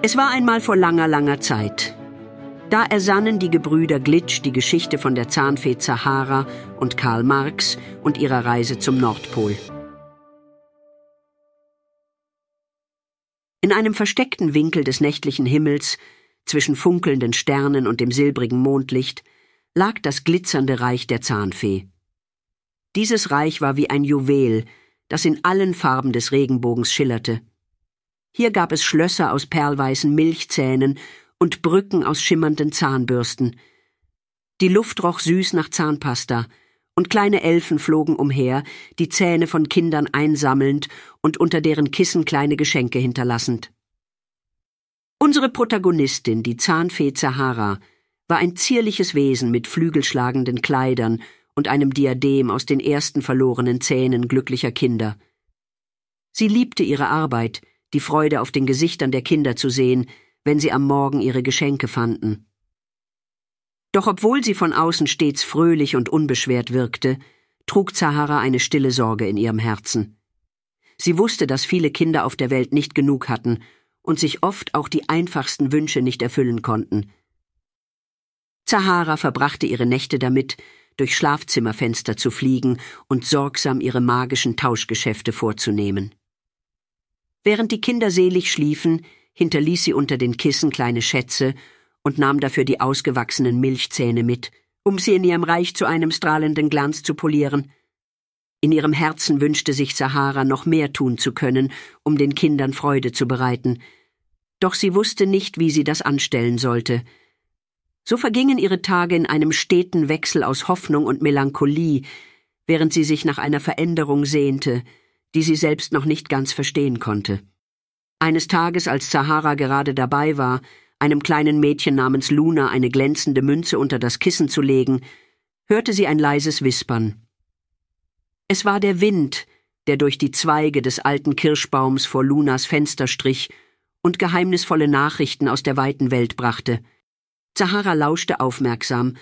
Es war einmal vor langer, langer Zeit. Da ersannen die Gebrüder Glitsch die Geschichte von der Zahnfee Zahara und Karl Marx und ihrer Reise zum Nordpol. In einem versteckten Winkel des nächtlichen Himmels, zwischen funkelnden Sternen und dem silbrigen Mondlicht, lag das glitzernde Reich der Zahnfee. Dieses Reich war wie ein Juwel, das in allen Farben des Regenbogens schillerte. Hier gab es Schlösser aus perlweißen Milchzähnen und Brücken aus schimmernden Zahnbürsten. Die Luft roch süß nach Zahnpasta, und kleine Elfen flogen umher, die Zähne von Kindern einsammelnd und unter deren Kissen kleine Geschenke hinterlassend. Unsere Protagonistin, die Zahnfee Zahara, war ein zierliches Wesen mit flügelschlagenden Kleidern und einem Diadem aus den ersten verlorenen Zähnen glücklicher Kinder. Sie liebte ihre Arbeit, die Freude auf den Gesichtern der Kinder zu sehen, wenn sie am Morgen ihre Geschenke fanden. Doch obwohl sie von außen stets fröhlich und unbeschwert wirkte, trug Zahara eine stille Sorge in ihrem Herzen. Sie wusste, dass viele Kinder auf der Welt nicht genug hatten und sich oft auch die einfachsten Wünsche nicht erfüllen konnten. Zahara verbrachte ihre Nächte damit, durch Schlafzimmerfenster zu fliegen und sorgsam ihre magischen Tauschgeschäfte vorzunehmen. Während die Kinder selig schliefen, hinterließ sie unter den Kissen kleine Schätze und nahm dafür die ausgewachsenen Milchzähne mit, um sie in ihrem Reich zu einem strahlenden Glanz zu polieren. In ihrem Herzen wünschte sich Sahara noch mehr tun zu können, um den Kindern Freude zu bereiten. Doch sie wusste nicht, wie sie das anstellen sollte. So vergingen ihre Tage in einem steten Wechsel aus Hoffnung und Melancholie, während sie sich nach einer Veränderung sehnte, die sie selbst noch nicht ganz verstehen konnte. Eines Tages, als Zahara gerade dabei war, einem kleinen Mädchen namens Luna eine glänzende Münze unter das Kissen zu legen, hörte sie ein leises Wispern. Es war der Wind, der durch die Zweige des alten Kirschbaums vor Lunas Fenster strich und geheimnisvolle Nachrichten aus der weiten Welt brachte. Zahara lauschte aufmerksam,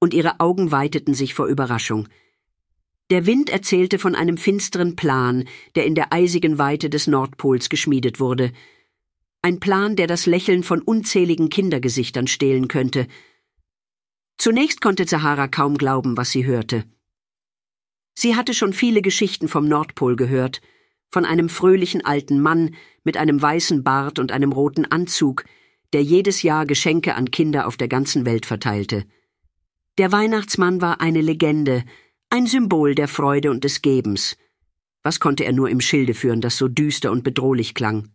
und ihre Augen weiteten sich vor Überraschung. Der Wind erzählte von einem finsteren Plan, der in der eisigen Weite des Nordpols geschmiedet wurde. Ein Plan, der das Lächeln von unzähligen Kindergesichtern stehlen könnte. Zunächst konnte Zahara kaum glauben, was sie hörte. Sie hatte schon viele Geschichten vom Nordpol gehört, von einem fröhlichen alten Mann mit einem weißen Bart und einem roten Anzug, der jedes Jahr Geschenke an Kinder auf der ganzen Welt verteilte. Der Weihnachtsmann war eine Legende, ein Symbol der Freude und des Gebens. Was konnte er nur im Schilde führen, das so düster und bedrohlich klang?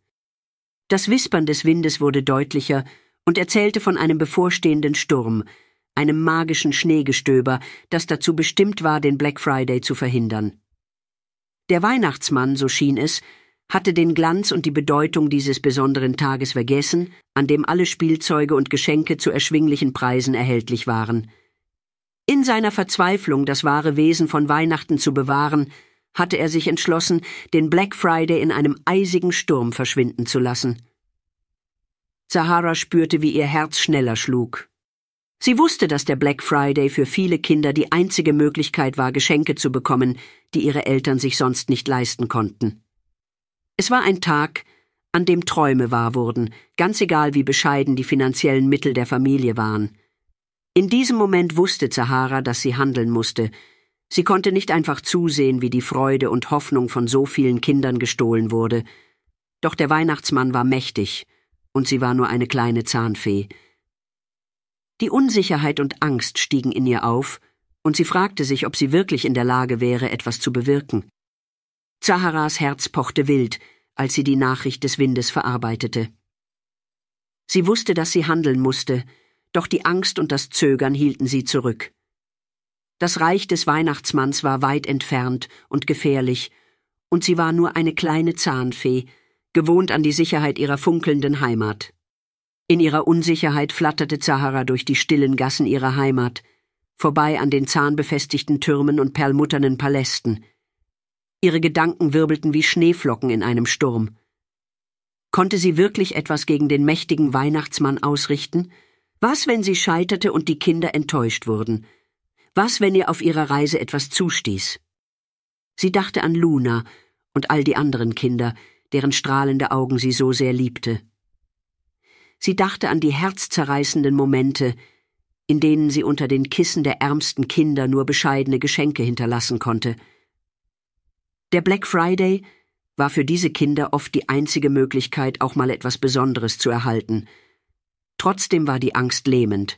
Das Wispern des Windes wurde deutlicher und erzählte von einem bevorstehenden Sturm, einem magischen Schneegestöber, das dazu bestimmt war, den Black Friday zu verhindern. Der Weihnachtsmann, so schien es, hatte den Glanz und die Bedeutung dieses besonderen Tages vergessen, an dem alle Spielzeuge und Geschenke zu erschwinglichen Preisen erhältlich waren. In seiner Verzweiflung, das wahre Wesen von Weihnachten zu bewahren, hatte er sich entschlossen, den Black Friday in einem eisigen Sturm verschwinden zu lassen. Sahara spürte, wie ihr Herz schneller schlug. Sie wusste, dass der Black Friday für viele Kinder die einzige Möglichkeit war, Geschenke zu bekommen, die ihre Eltern sich sonst nicht leisten konnten. Es war ein Tag, an dem Träume wahr wurden, ganz egal wie bescheiden die finanziellen Mittel der Familie waren. In diesem Moment wusste Zahara, dass sie handeln musste. Sie konnte nicht einfach zusehen, wie die Freude und Hoffnung von so vielen Kindern gestohlen wurde. Doch der Weihnachtsmann war mächtig, und sie war nur eine kleine Zahnfee. Die Unsicherheit und Angst stiegen in ihr auf, und sie fragte sich, ob sie wirklich in der Lage wäre, etwas zu bewirken. Zaharas Herz pochte wild, als sie die Nachricht des Windes verarbeitete. Sie wusste, dass sie handeln musste, doch die Angst und das Zögern hielten sie zurück. Das Reich des Weihnachtsmanns war weit entfernt und gefährlich, und sie war nur eine kleine Zahnfee, gewohnt an die Sicherheit ihrer funkelnden Heimat. In ihrer Unsicherheit flatterte Zahara durch die stillen Gassen ihrer Heimat, vorbei an den zahnbefestigten Türmen und perlmutternen Palästen. Ihre Gedanken wirbelten wie Schneeflocken in einem Sturm. Konnte sie wirklich etwas gegen den mächtigen Weihnachtsmann ausrichten, was, wenn sie scheiterte und die Kinder enttäuscht wurden? Was, wenn ihr auf ihrer Reise etwas zustieß? Sie dachte an Luna und all die anderen Kinder, deren strahlende Augen sie so sehr liebte. Sie dachte an die herzzerreißenden Momente, in denen sie unter den Kissen der ärmsten Kinder nur bescheidene Geschenke hinterlassen konnte. Der Black Friday war für diese Kinder oft die einzige Möglichkeit, auch mal etwas Besonderes zu erhalten. Trotzdem war die Angst lähmend.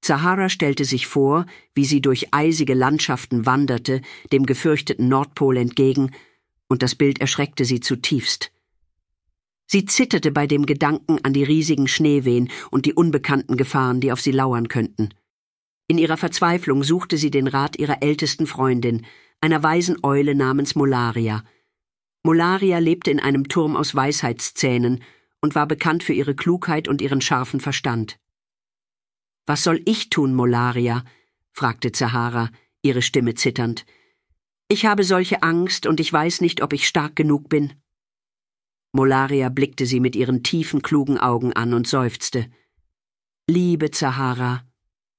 Zahara stellte sich vor, wie sie durch eisige Landschaften wanderte, dem gefürchteten Nordpol entgegen, und das Bild erschreckte sie zutiefst. Sie zitterte bei dem Gedanken an die riesigen Schneewehen und die unbekannten Gefahren, die auf sie lauern könnten. In ihrer Verzweiflung suchte sie den Rat ihrer ältesten Freundin, einer weisen Eule namens Molaria. Molaria lebte in einem Turm aus Weisheitszähnen und war bekannt für ihre Klugheit und ihren scharfen Verstand. Was soll ich tun, Molaria? fragte Zahara, ihre Stimme zitternd. Ich habe solche Angst und ich weiß nicht, ob ich stark genug bin. Molaria blickte sie mit ihren tiefen, klugen Augen an und seufzte. Liebe Zahara,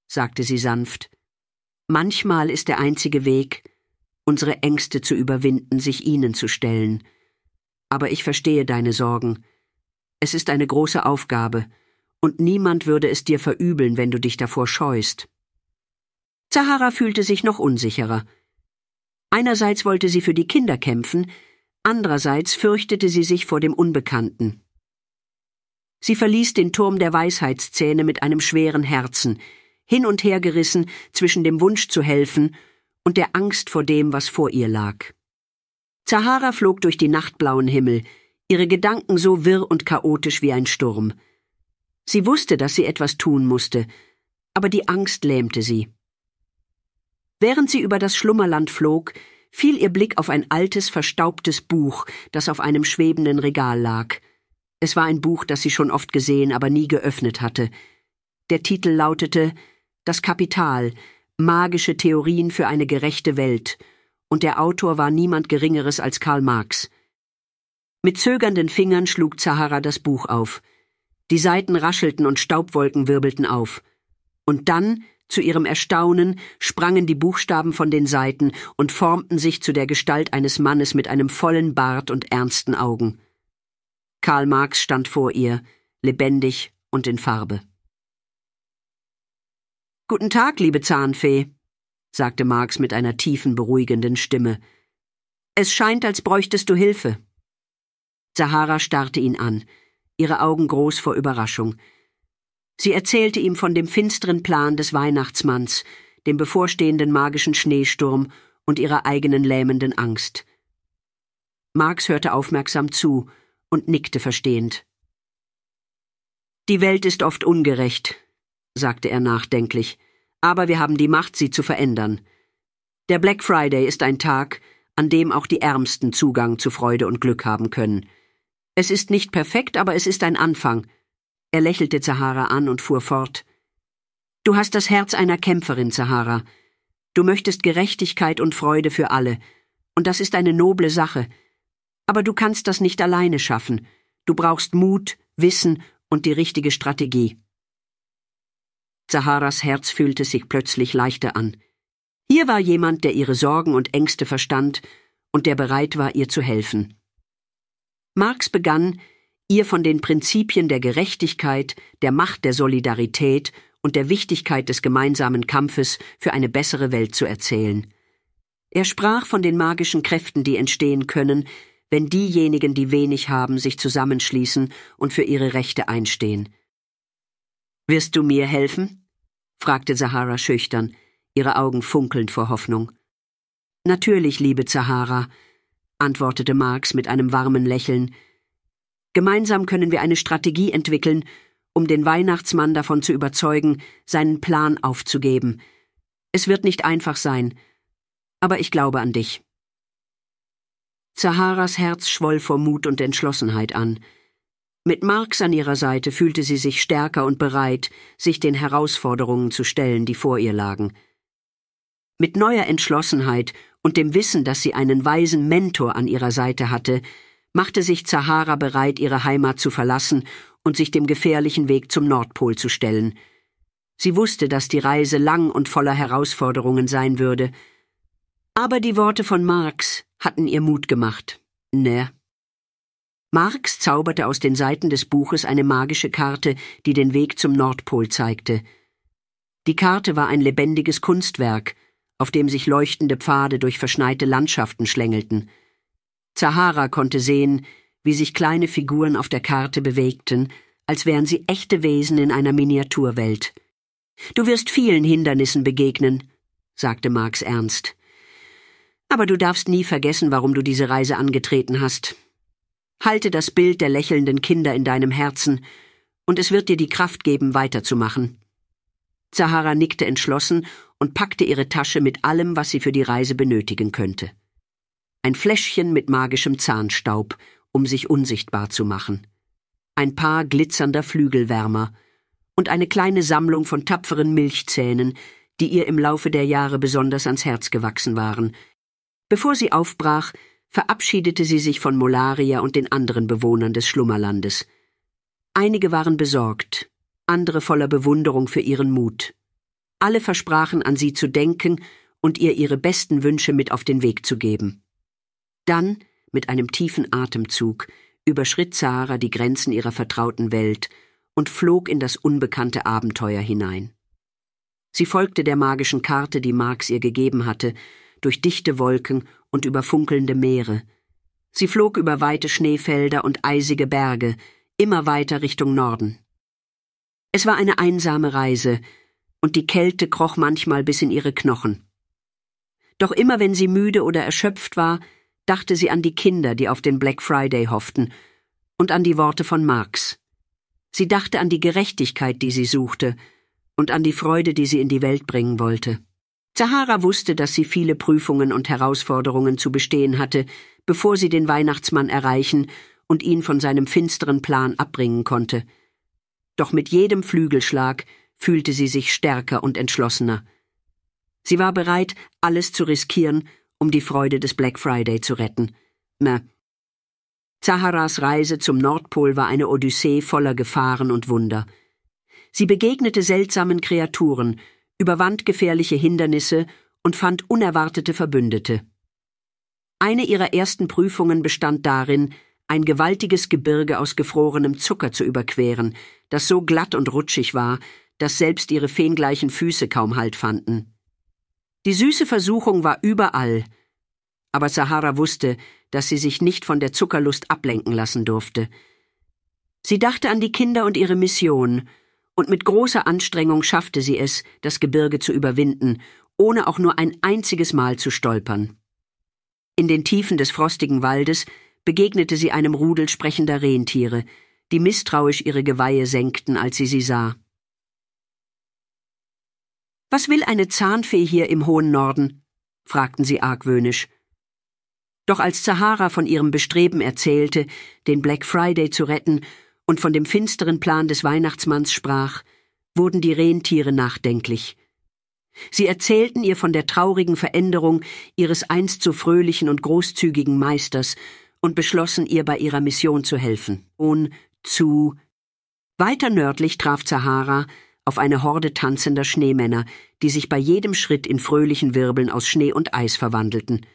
sagte sie sanft, manchmal ist der einzige Weg, unsere Ängste zu überwinden, sich ihnen zu stellen. Aber ich verstehe deine Sorgen. Es ist eine große Aufgabe, und niemand würde es dir verübeln, wenn du dich davor scheust. Zahara fühlte sich noch unsicherer. Einerseits wollte sie für die Kinder kämpfen, andererseits fürchtete sie sich vor dem Unbekannten. Sie verließ den Turm der Weisheitszähne mit einem schweren Herzen, hin und her gerissen zwischen dem Wunsch zu helfen und der Angst vor dem, was vor ihr lag. Zahara flog durch die nachtblauen Himmel, ihre Gedanken so wirr und chaotisch wie ein Sturm. Sie wusste, dass sie etwas tun musste, aber die Angst lähmte sie. Während sie über das Schlummerland flog, fiel ihr Blick auf ein altes, verstaubtes Buch, das auf einem schwebenden Regal lag. Es war ein Buch, das sie schon oft gesehen, aber nie geöffnet hatte. Der Titel lautete Das Kapital, magische Theorien für eine gerechte Welt, und der Autor war niemand Geringeres als Karl Marx. Mit zögernden Fingern schlug Zahara das Buch auf. Die Seiten raschelten und Staubwolken wirbelten auf. Und dann zu ihrem Erstaunen sprangen die Buchstaben von den Seiten und formten sich zu der Gestalt eines Mannes mit einem vollen Bart und ernsten Augen. Karl Marx stand vor ihr, lebendig und in Farbe. Guten Tag, liebe Zahnfee, sagte Marx mit einer tiefen, beruhigenden Stimme. Es scheint, als bräuchtest du Hilfe. Sahara starrte ihn an, ihre Augen groß vor Überraschung. Sie erzählte ihm von dem finsteren Plan des Weihnachtsmanns, dem bevorstehenden magischen Schneesturm und ihrer eigenen lähmenden Angst. Marx hörte aufmerksam zu und nickte verstehend. Die Welt ist oft ungerecht, sagte er nachdenklich, aber wir haben die Macht, sie zu verändern. Der Black Friday ist ein Tag, an dem auch die Ärmsten Zugang zu Freude und Glück haben können. Es ist nicht perfekt, aber es ist ein Anfang, er lächelte Zahara an und fuhr fort. Du hast das Herz einer Kämpferin, Zahara. Du möchtest Gerechtigkeit und Freude für alle, und das ist eine noble Sache. Aber du kannst das nicht alleine schaffen. Du brauchst Mut, Wissen und die richtige Strategie. Zaharas Herz fühlte sich plötzlich leichter an. Hier war jemand, der ihre Sorgen und Ängste verstand und der bereit war, ihr zu helfen. Marx begann, ihr von den Prinzipien der Gerechtigkeit, der Macht der Solidarität und der Wichtigkeit des gemeinsamen Kampfes für eine bessere Welt zu erzählen. Er sprach von den magischen Kräften, die entstehen können, wenn diejenigen, die wenig haben, sich zusammenschließen und für ihre Rechte einstehen. Wirst du mir helfen? fragte Sahara schüchtern, ihre Augen funkelnd vor Hoffnung. Natürlich, liebe Zahara, antwortete Marx mit einem warmen Lächeln, Gemeinsam können wir eine Strategie entwickeln, um den Weihnachtsmann davon zu überzeugen, seinen Plan aufzugeben. Es wird nicht einfach sein, aber ich glaube an dich. Zaharas Herz schwoll vor Mut und Entschlossenheit an. Mit Marx an ihrer Seite fühlte sie sich stärker und bereit, sich den Herausforderungen zu stellen, die vor ihr lagen. Mit neuer Entschlossenheit und dem Wissen, dass sie einen weisen Mentor an ihrer Seite hatte, machte sich Zahara bereit, ihre Heimat zu verlassen und sich dem gefährlichen Weg zum Nordpol zu stellen. Sie wusste, dass die Reise lang und voller Herausforderungen sein würde. Aber die Worte von Marx hatten ihr Mut gemacht. Ne, Marx zauberte aus den Seiten des Buches eine magische Karte, die den Weg zum Nordpol zeigte. Die Karte war ein lebendiges Kunstwerk, auf dem sich leuchtende Pfade durch verschneite Landschaften schlängelten. Zahara konnte sehen, wie sich kleine Figuren auf der Karte bewegten, als wären sie echte Wesen in einer Miniaturwelt. Du wirst vielen Hindernissen begegnen, sagte Marx ernst. Aber du darfst nie vergessen, warum du diese Reise angetreten hast. Halte das Bild der lächelnden Kinder in deinem Herzen, und es wird dir die Kraft geben, weiterzumachen. Zahara nickte entschlossen und packte ihre Tasche mit allem, was sie für die Reise benötigen könnte. Ein Fläschchen mit magischem Zahnstaub, um sich unsichtbar zu machen. Ein paar glitzernder Flügelwärmer und eine kleine Sammlung von tapferen Milchzähnen, die ihr im Laufe der Jahre besonders ans Herz gewachsen waren. Bevor sie aufbrach, verabschiedete sie sich von Molaria und den anderen Bewohnern des Schlummerlandes. Einige waren besorgt, andere voller Bewunderung für ihren Mut. Alle versprachen an sie zu denken und ihr ihre besten Wünsche mit auf den Weg zu geben. Dann, mit einem tiefen Atemzug, überschritt Zara die Grenzen ihrer vertrauten Welt und flog in das unbekannte Abenteuer hinein. Sie folgte der magischen Karte, die Marx ihr gegeben hatte, durch dichte Wolken und über funkelnde Meere. Sie flog über weite Schneefelder und eisige Berge, immer weiter Richtung Norden. Es war eine einsame Reise, und die Kälte kroch manchmal bis in ihre Knochen. Doch immer wenn sie müde oder erschöpft war, dachte sie an die Kinder, die auf den Black Friday hofften, und an die Worte von Marx. Sie dachte an die Gerechtigkeit, die sie suchte, und an die Freude, die sie in die Welt bringen wollte. Zahara wusste, dass sie viele Prüfungen und Herausforderungen zu bestehen hatte, bevor sie den Weihnachtsmann erreichen und ihn von seinem finsteren Plan abbringen konnte. Doch mit jedem Flügelschlag fühlte sie sich stärker und entschlossener. Sie war bereit, alles zu riskieren, um die Freude des Black Friday zu retten. Na, Zaharas Reise zum Nordpol war eine Odyssee voller Gefahren und Wunder. Sie begegnete seltsamen Kreaturen, überwand gefährliche Hindernisse und fand unerwartete Verbündete. Eine ihrer ersten Prüfungen bestand darin, ein gewaltiges Gebirge aus gefrorenem Zucker zu überqueren, das so glatt und rutschig war, dass selbst ihre feengleichen Füße kaum Halt fanden. Die süße Versuchung war überall, aber Sahara wusste, dass sie sich nicht von der Zuckerlust ablenken lassen durfte. Sie dachte an die Kinder und ihre Mission, und mit großer Anstrengung schaffte sie es, das Gebirge zu überwinden, ohne auch nur ein einziges Mal zu stolpern. In den Tiefen des frostigen Waldes begegnete sie einem Rudel sprechender Rentiere, die misstrauisch ihre Geweihe senkten, als sie sie sah. Was will eine Zahnfee hier im hohen Norden? fragten sie argwöhnisch. Doch als Zahara von ihrem Bestreben erzählte, den Black Friday zu retten, und von dem finsteren Plan des Weihnachtsmanns sprach, wurden die Rentiere nachdenklich. Sie erzählten ihr von der traurigen Veränderung ihres einst so fröhlichen und großzügigen Meisters und beschlossen ihr bei ihrer Mission zu helfen. Und zu weiter nördlich traf Zahara auf eine Horde tanzender Schneemänner, die sich bei jedem Schritt in fröhlichen Wirbeln aus Schnee und Eis verwandelten.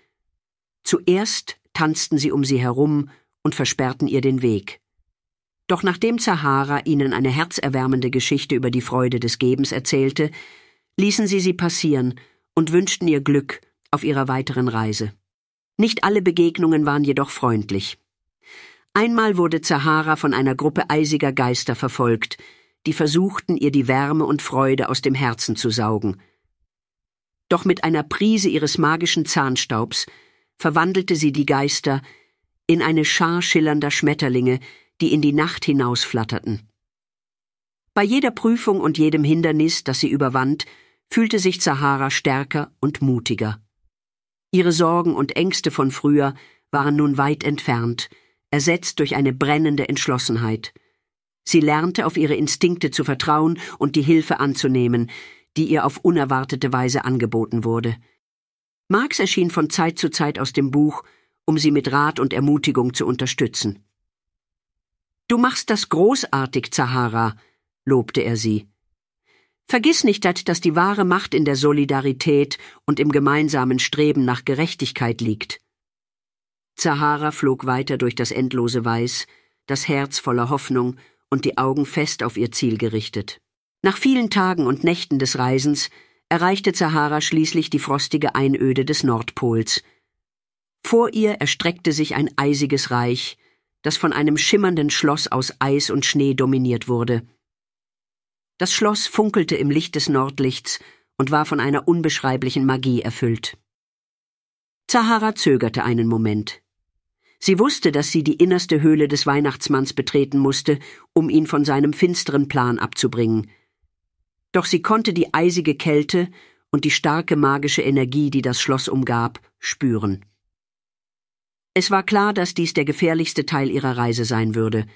Zuerst tanzten sie um sie herum und versperrten ihr den Weg. Doch nachdem Zahara ihnen eine herzerwärmende Geschichte über die Freude des Gebens erzählte, ließen sie sie passieren und wünschten ihr Glück auf ihrer weiteren Reise. Nicht alle Begegnungen waren jedoch freundlich. Einmal wurde Zahara von einer Gruppe eisiger Geister verfolgt, die versuchten, ihr die Wärme und Freude aus dem Herzen zu saugen. Doch mit einer Prise ihres magischen Zahnstaubs verwandelte sie die Geister in eine Schar schillernder Schmetterlinge, die in die Nacht hinausflatterten. Bei jeder Prüfung und jedem Hindernis, das sie überwand, fühlte sich Zahara stärker und mutiger. Ihre Sorgen und Ängste von früher waren nun weit entfernt, ersetzt durch eine brennende Entschlossenheit. Sie lernte auf ihre Instinkte zu vertrauen und die Hilfe anzunehmen, die ihr auf unerwartete Weise angeboten wurde. Marx erschien von Zeit zu Zeit aus dem Buch, um sie mit Rat und Ermutigung zu unterstützen. Du machst das großartig, Zahara, lobte er sie. Vergiss nicht, dass die wahre Macht in der Solidarität und im gemeinsamen Streben nach Gerechtigkeit liegt. Zahara flog weiter durch das endlose Weiß, das Herz voller Hoffnung und die Augen fest auf ihr Ziel gerichtet. Nach vielen Tagen und Nächten des Reisens erreichte Zahara schließlich die frostige Einöde des Nordpols. Vor ihr erstreckte sich ein eisiges Reich, das von einem schimmernden Schloss aus Eis und Schnee dominiert wurde. Das Schloss funkelte im Licht des Nordlichts und war von einer unbeschreiblichen Magie erfüllt. Zahara zögerte einen Moment. Sie wusste, dass sie die innerste Höhle des Weihnachtsmanns betreten musste, um ihn von seinem finsteren Plan abzubringen. Doch sie konnte die eisige Kälte und die starke magische Energie, die das Schloss umgab, spüren. Es war klar, dass dies der gefährlichste Teil ihrer Reise sein würde.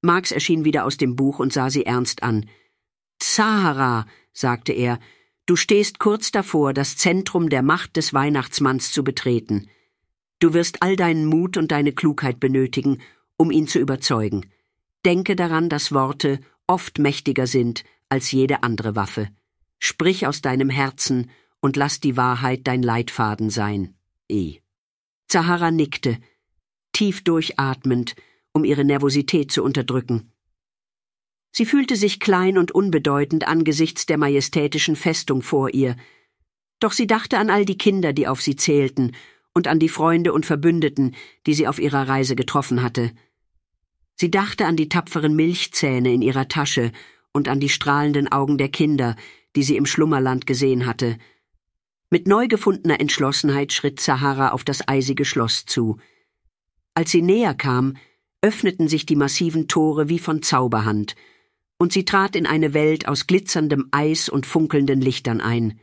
Marx erschien wieder aus dem Buch und sah sie ernst an. Zahara, sagte er, du stehst kurz davor, das Zentrum der Macht des Weihnachtsmanns zu betreten. Du wirst all deinen Mut und deine Klugheit benötigen, um ihn zu überzeugen. Denke daran, dass Worte oft mächtiger sind als jede andere Waffe. Sprich aus deinem Herzen und lass die Wahrheit dein Leitfaden sein. E. Zahara nickte, tief durchatmend, um ihre Nervosität zu unterdrücken. Sie fühlte sich klein und unbedeutend angesichts der majestätischen Festung vor ihr, doch sie dachte an all die Kinder, die auf sie zählten, und an die Freunde und Verbündeten, die sie auf ihrer Reise getroffen hatte. Sie dachte an die tapferen Milchzähne in ihrer Tasche und an die strahlenden Augen der Kinder, die sie im Schlummerland gesehen hatte. Mit neu gefundener Entschlossenheit schritt Sahara auf das eisige Schloss zu. Als sie näher kam, öffneten sich die massiven Tore wie von Zauberhand, und sie trat in eine Welt aus glitzerndem Eis und funkelnden Lichtern ein.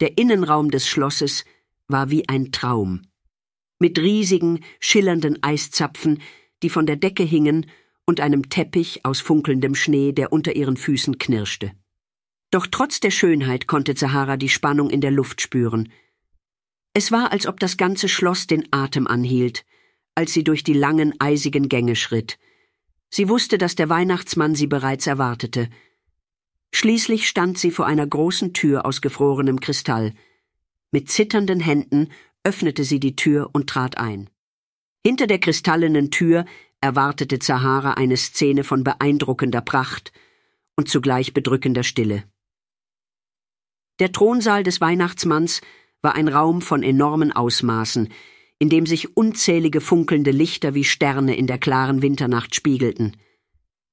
Der Innenraum des Schlosses war wie ein Traum. Mit riesigen, schillernden Eiszapfen, die von der Decke hingen und einem Teppich aus funkelndem Schnee, der unter ihren Füßen knirschte. Doch trotz der Schönheit konnte Zahara die Spannung in der Luft spüren. Es war, als ob das ganze Schloss den Atem anhielt, als sie durch die langen, eisigen Gänge schritt. Sie wusste, dass der Weihnachtsmann sie bereits erwartete. Schließlich stand sie vor einer großen Tür aus gefrorenem Kristall. Mit zitternden Händen öffnete sie die Tür und trat ein. Hinter der kristallenen Tür erwartete Zahara eine Szene von beeindruckender Pracht und zugleich bedrückender Stille. Der Thronsaal des Weihnachtsmanns war ein Raum von enormen Ausmaßen, in dem sich unzählige funkelnde Lichter wie Sterne in der klaren Winternacht spiegelten.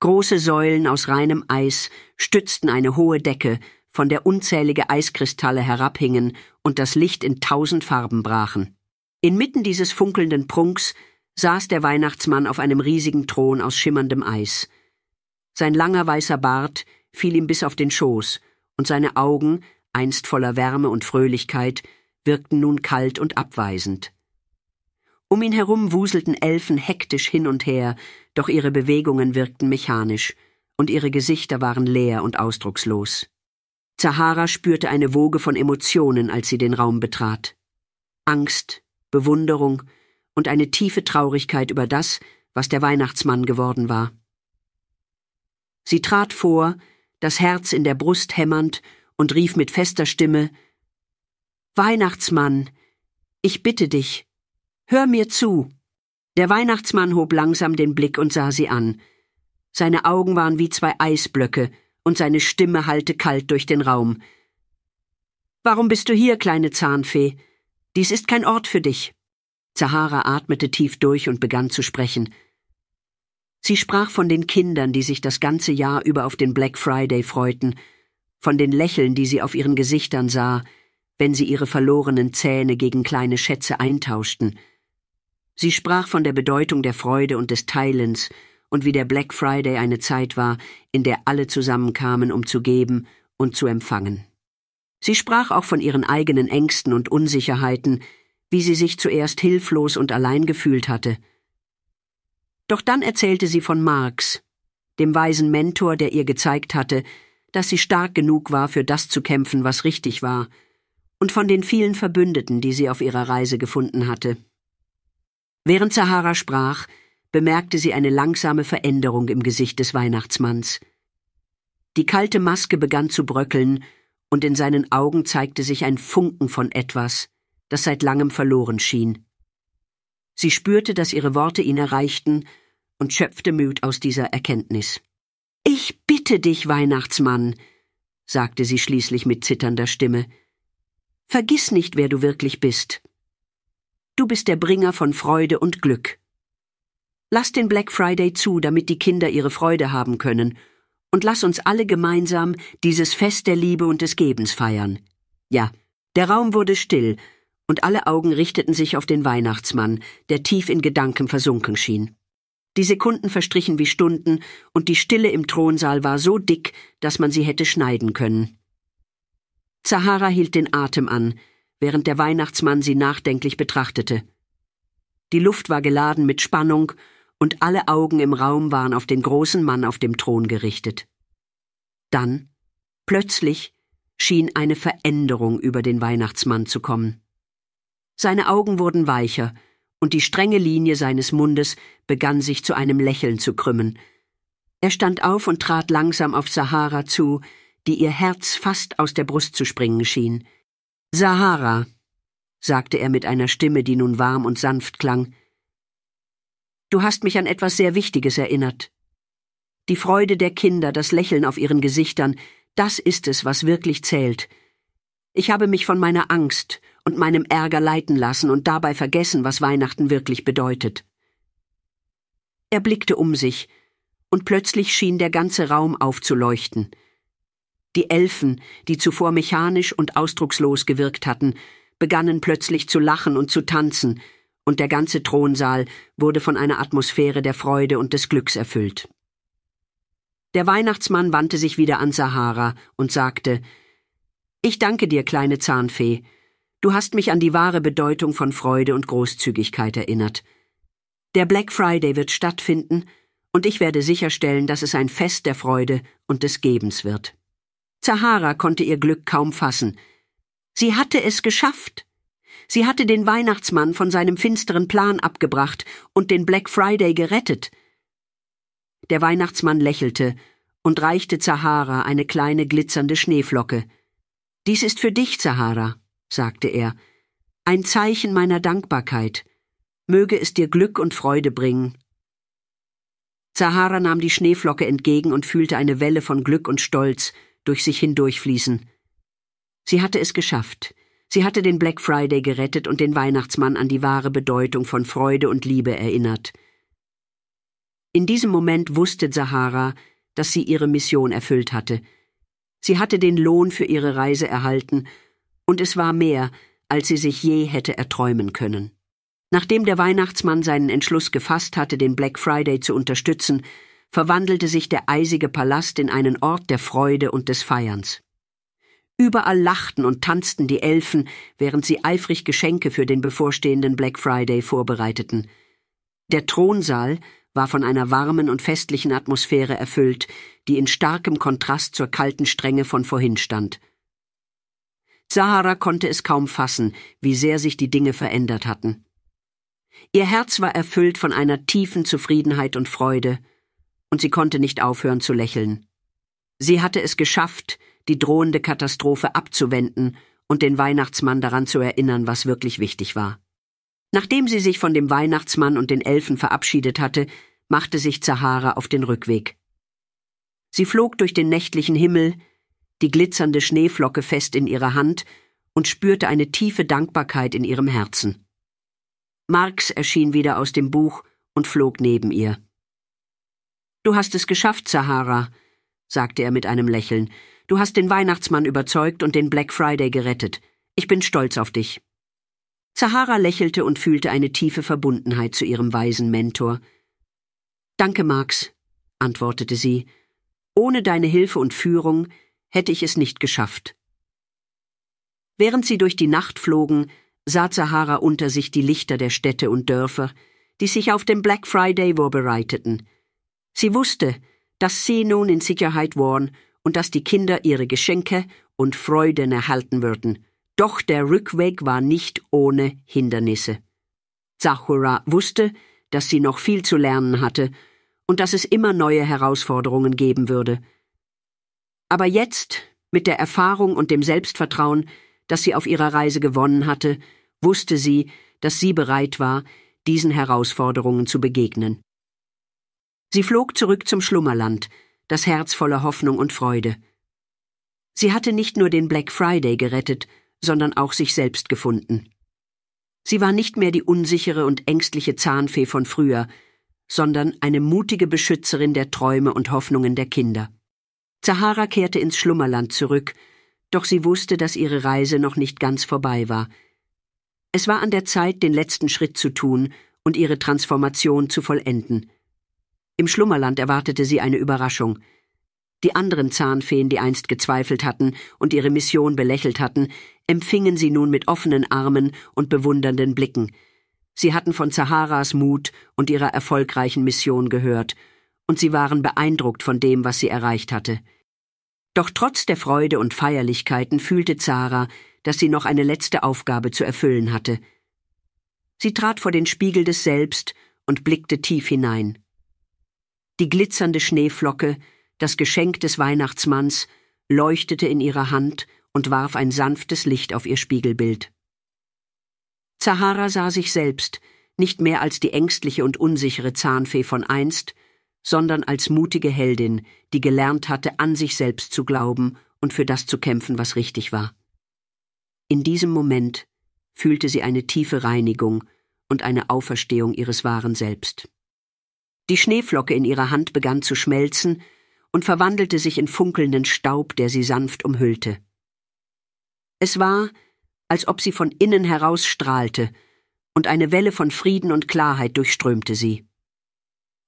Große Säulen aus reinem Eis stützten eine hohe Decke, von der unzählige Eiskristalle herabhingen und das Licht in tausend Farben brachen. Inmitten dieses funkelnden Prunks saß der Weihnachtsmann auf einem riesigen Thron aus schimmerndem Eis. Sein langer weißer Bart fiel ihm bis auf den Schoß, und seine Augen, einst voller Wärme und Fröhlichkeit, wirkten nun kalt und abweisend. Um ihn herum wuselten Elfen hektisch hin und her, doch ihre Bewegungen wirkten mechanisch, und ihre Gesichter waren leer und ausdruckslos. Zahara spürte eine Woge von Emotionen, als sie den Raum betrat. Angst, Bewunderung und eine tiefe Traurigkeit über das, was der Weihnachtsmann geworden war. Sie trat vor, das Herz in der Brust hämmernd, und rief mit fester Stimme Weihnachtsmann, ich bitte dich, hör mir zu. Der Weihnachtsmann hob langsam den Blick und sah sie an. Seine Augen waren wie zwei Eisblöcke, und seine Stimme hallte kalt durch den Raum. Warum bist du hier, kleine Zahnfee? Dies ist kein Ort für dich. Zahara atmete tief durch und begann zu sprechen. Sie sprach von den Kindern, die sich das ganze Jahr über auf den Black Friday freuten, von den Lächeln, die sie auf ihren Gesichtern sah, wenn sie ihre verlorenen Zähne gegen kleine Schätze eintauschten. Sie sprach von der Bedeutung der Freude und des Teilens und wie der Black Friday eine Zeit war, in der alle zusammenkamen, um zu geben und zu empfangen. Sie sprach auch von ihren eigenen Ängsten und Unsicherheiten, wie sie sich zuerst hilflos und allein gefühlt hatte. Doch dann erzählte sie von Marx, dem weisen Mentor, der ihr gezeigt hatte, dass sie stark genug war, für das zu kämpfen, was richtig war, und von den vielen Verbündeten, die sie auf ihrer Reise gefunden hatte. Während Sahara sprach, bemerkte sie eine langsame Veränderung im Gesicht des Weihnachtsmanns. Die kalte Maske begann zu bröckeln, und in seinen Augen zeigte sich ein Funken von etwas, das seit langem verloren schien. Sie spürte, dass ihre Worte ihn erreichten und schöpfte Mut aus dieser Erkenntnis. Ich bitte dich, Weihnachtsmann, sagte sie schließlich mit zitternder Stimme, vergiss nicht, wer du wirklich bist. Du bist der Bringer von Freude und Glück. Lass den Black Friday zu, damit die Kinder ihre Freude haben können, und lass uns alle gemeinsam dieses Fest der Liebe und des Gebens feiern. Ja, der Raum wurde still, und alle Augen richteten sich auf den Weihnachtsmann, der tief in Gedanken versunken schien. Die Sekunden verstrichen wie Stunden, und die Stille im Thronsaal war so dick, dass man sie hätte schneiden können. Zahara hielt den Atem an, während der Weihnachtsmann sie nachdenklich betrachtete. Die Luft war geladen mit Spannung, und alle Augen im Raum waren auf den großen Mann auf dem Thron gerichtet. Dann, plötzlich, schien eine Veränderung über den Weihnachtsmann zu kommen. Seine Augen wurden weicher, und die strenge Linie seines Mundes begann sich zu einem Lächeln zu krümmen. Er stand auf und trat langsam auf Sahara zu, die ihr Herz fast aus der Brust zu springen schien. Sahara, sagte er mit einer Stimme, die nun warm und sanft klang, du hast mich an etwas sehr Wichtiges erinnert. Die Freude der Kinder, das Lächeln auf ihren Gesichtern, das ist es, was wirklich zählt. Ich habe mich von meiner Angst und meinem Ärger leiten lassen und dabei vergessen, was Weihnachten wirklich bedeutet. Er blickte um sich, und plötzlich schien der ganze Raum aufzuleuchten. Die Elfen, die zuvor mechanisch und ausdruckslos gewirkt hatten, begannen plötzlich zu lachen und zu tanzen, und der ganze Thronsaal wurde von einer Atmosphäre der Freude und des Glücks erfüllt. Der Weihnachtsmann wandte sich wieder an Sahara und sagte Ich danke dir, kleine Zahnfee. Du hast mich an die wahre Bedeutung von Freude und Großzügigkeit erinnert. Der Black Friday wird stattfinden, und ich werde sicherstellen, dass es ein Fest der Freude und des Gebens wird. Zahara konnte ihr Glück kaum fassen. Sie hatte es geschafft. Sie hatte den Weihnachtsmann von seinem finsteren Plan abgebracht und den Black Friday gerettet. Der Weihnachtsmann lächelte und reichte Zahara eine kleine glitzernde Schneeflocke. Dies ist für dich, Zahara, sagte er, ein Zeichen meiner Dankbarkeit. Möge es dir Glück und Freude bringen. Zahara nahm die Schneeflocke entgegen und fühlte eine Welle von Glück und Stolz, durch sich hindurchfließen. Sie hatte es geschafft. Sie hatte den Black Friday gerettet und den Weihnachtsmann an die wahre Bedeutung von Freude und Liebe erinnert. In diesem Moment wusste Sahara, dass sie ihre Mission erfüllt hatte. Sie hatte den Lohn für ihre Reise erhalten, und es war mehr, als sie sich je hätte erträumen können. Nachdem der Weihnachtsmann seinen Entschluss gefasst hatte, den Black Friday zu unterstützen, verwandelte sich der eisige Palast in einen Ort der Freude und des Feierns. Überall lachten und tanzten die Elfen, während sie eifrig Geschenke für den bevorstehenden Black Friday vorbereiteten. Der Thronsaal war von einer warmen und festlichen Atmosphäre erfüllt, die in starkem Kontrast zur kalten Strenge von vorhin stand. Sahara konnte es kaum fassen, wie sehr sich die Dinge verändert hatten. Ihr Herz war erfüllt von einer tiefen Zufriedenheit und Freude, und sie konnte nicht aufhören zu lächeln. Sie hatte es geschafft, die drohende Katastrophe abzuwenden und den Weihnachtsmann daran zu erinnern, was wirklich wichtig war. Nachdem sie sich von dem Weihnachtsmann und den Elfen verabschiedet hatte, machte sich Zahara auf den Rückweg. Sie flog durch den nächtlichen Himmel, die glitzernde Schneeflocke fest in ihrer Hand und spürte eine tiefe Dankbarkeit in ihrem Herzen. Marx erschien wieder aus dem Buch und flog neben ihr. Du hast es geschafft, Sahara, sagte er mit einem Lächeln. Du hast den Weihnachtsmann überzeugt und den Black Friday gerettet. Ich bin stolz auf dich. Sahara lächelte und fühlte eine tiefe Verbundenheit zu ihrem weisen Mentor. Danke, Max, antwortete sie. Ohne deine Hilfe und Führung hätte ich es nicht geschafft. Während sie durch die Nacht flogen, sah Sahara unter sich die Lichter der Städte und Dörfer, die sich auf den Black Friday vorbereiteten. Sie wusste, dass sie nun in Sicherheit waren und dass die Kinder ihre Geschenke und Freuden erhalten würden. Doch der Rückweg war nicht ohne Hindernisse. Zachura wusste, dass sie noch viel zu lernen hatte und dass es immer neue Herausforderungen geben würde. Aber jetzt, mit der Erfahrung und dem Selbstvertrauen, das sie auf ihrer Reise gewonnen hatte, wusste sie, dass sie bereit war, diesen Herausforderungen zu begegnen. Sie flog zurück zum Schlummerland, das Herz voller Hoffnung und Freude. Sie hatte nicht nur den Black Friday gerettet, sondern auch sich selbst gefunden. Sie war nicht mehr die unsichere und ängstliche Zahnfee von früher, sondern eine mutige Beschützerin der Träume und Hoffnungen der Kinder. Zahara kehrte ins Schlummerland zurück, doch sie wusste, dass ihre Reise noch nicht ganz vorbei war. Es war an der Zeit, den letzten Schritt zu tun und ihre Transformation zu vollenden. Im Schlummerland erwartete sie eine Überraschung. Die anderen Zahnfeen, die einst gezweifelt hatten und ihre Mission belächelt hatten, empfingen sie nun mit offenen Armen und bewundernden Blicken. Sie hatten von Zaharas Mut und ihrer erfolgreichen Mission gehört, und sie waren beeindruckt von dem, was sie erreicht hatte. Doch trotz der Freude und Feierlichkeiten fühlte Zara, dass sie noch eine letzte Aufgabe zu erfüllen hatte. Sie trat vor den Spiegel des Selbst und blickte tief hinein. Die glitzernde Schneeflocke, das Geschenk des Weihnachtsmanns, leuchtete in ihrer Hand und warf ein sanftes Licht auf ihr Spiegelbild. Zahara sah sich selbst, nicht mehr als die ängstliche und unsichere Zahnfee von einst, sondern als mutige Heldin, die gelernt hatte, an sich selbst zu glauben und für das zu kämpfen, was richtig war. In diesem Moment fühlte sie eine tiefe Reinigung und eine Auferstehung ihres wahren Selbst. Die Schneeflocke in ihrer Hand begann zu schmelzen und verwandelte sich in funkelnden Staub, der sie sanft umhüllte. Es war, als ob sie von innen heraus strahlte, und eine Welle von Frieden und Klarheit durchströmte sie.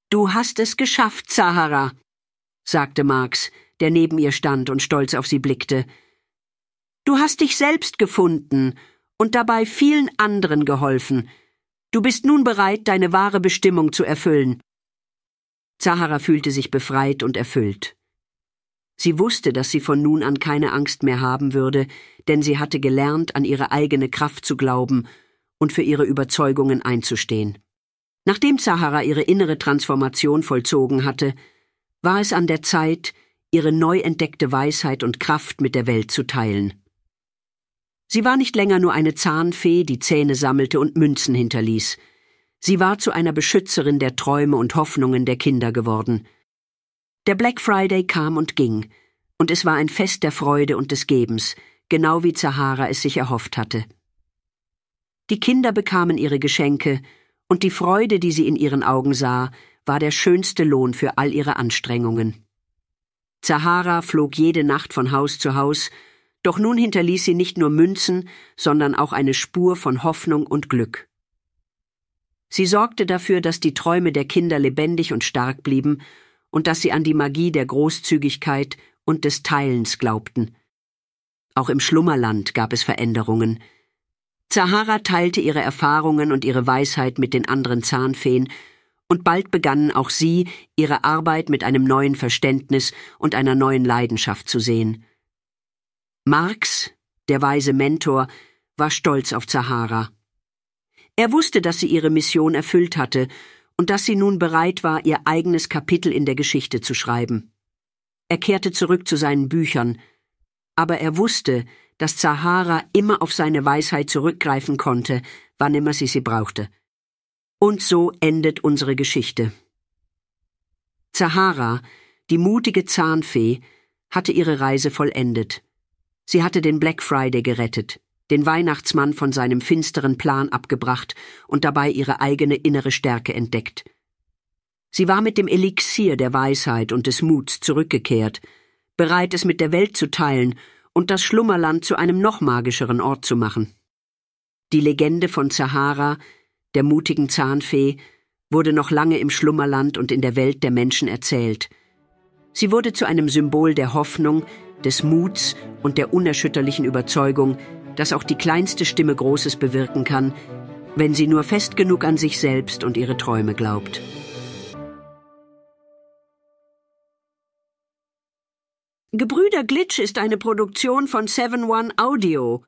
Du hast es geschafft, Sahara, sagte Marx, der neben ihr stand und stolz auf sie blickte. Du hast dich selbst gefunden und dabei vielen anderen geholfen. Du bist nun bereit, deine wahre Bestimmung zu erfüllen. Zahara fühlte sich befreit und erfüllt. Sie wusste, dass sie von nun an keine Angst mehr haben würde, denn sie hatte gelernt, an ihre eigene Kraft zu glauben und für ihre Überzeugungen einzustehen. Nachdem Zahara ihre innere Transformation vollzogen hatte, war es an der Zeit, ihre neu entdeckte Weisheit und Kraft mit der Welt zu teilen. Sie war nicht länger nur eine Zahnfee, die Zähne sammelte und Münzen hinterließ. Sie war zu einer Beschützerin der Träume und Hoffnungen der Kinder geworden. Der Black Friday kam und ging, und es war ein Fest der Freude und des Gebens, genau wie Zahara es sich erhofft hatte. Die Kinder bekamen ihre Geschenke, und die Freude, die sie in ihren Augen sah, war der schönste Lohn für all ihre Anstrengungen. Zahara flog jede Nacht von Haus zu Haus, doch nun hinterließ sie nicht nur Münzen, sondern auch eine Spur von Hoffnung und Glück. Sie sorgte dafür, dass die Träume der Kinder lebendig und stark blieben und dass sie an die Magie der Großzügigkeit und des Teilens glaubten. Auch im Schlummerland gab es Veränderungen. Zahara teilte ihre Erfahrungen und ihre Weisheit mit den anderen Zahnfeen, und bald begannen auch sie, ihre Arbeit mit einem neuen Verständnis und einer neuen Leidenschaft zu sehen. Marx, der weise Mentor, war stolz auf Zahara. Er wusste, dass sie ihre Mission erfüllt hatte und dass sie nun bereit war, ihr eigenes Kapitel in der Geschichte zu schreiben. Er kehrte zurück zu seinen Büchern, aber er wusste, dass Zahara immer auf seine Weisheit zurückgreifen konnte, wann immer sie sie brauchte. Und so endet unsere Geschichte. Zahara, die mutige Zahnfee, hatte ihre Reise vollendet. Sie hatte den Black Friday gerettet, den Weihnachtsmann von seinem finsteren Plan abgebracht und dabei ihre eigene innere Stärke entdeckt. Sie war mit dem Elixier der Weisheit und des Muts zurückgekehrt, bereit es mit der Welt zu teilen und das Schlummerland zu einem noch magischeren Ort zu machen. Die Legende von Zahara, der mutigen Zahnfee, wurde noch lange im Schlummerland und in der Welt der Menschen erzählt. Sie wurde zu einem Symbol der Hoffnung, des Muts und der unerschütterlichen Überzeugung, dass auch die kleinste Stimme Großes bewirken kann, wenn sie nur fest genug an sich selbst und ihre Träume glaubt. Gebrüder Glitch ist eine Produktion von 7 One Audio.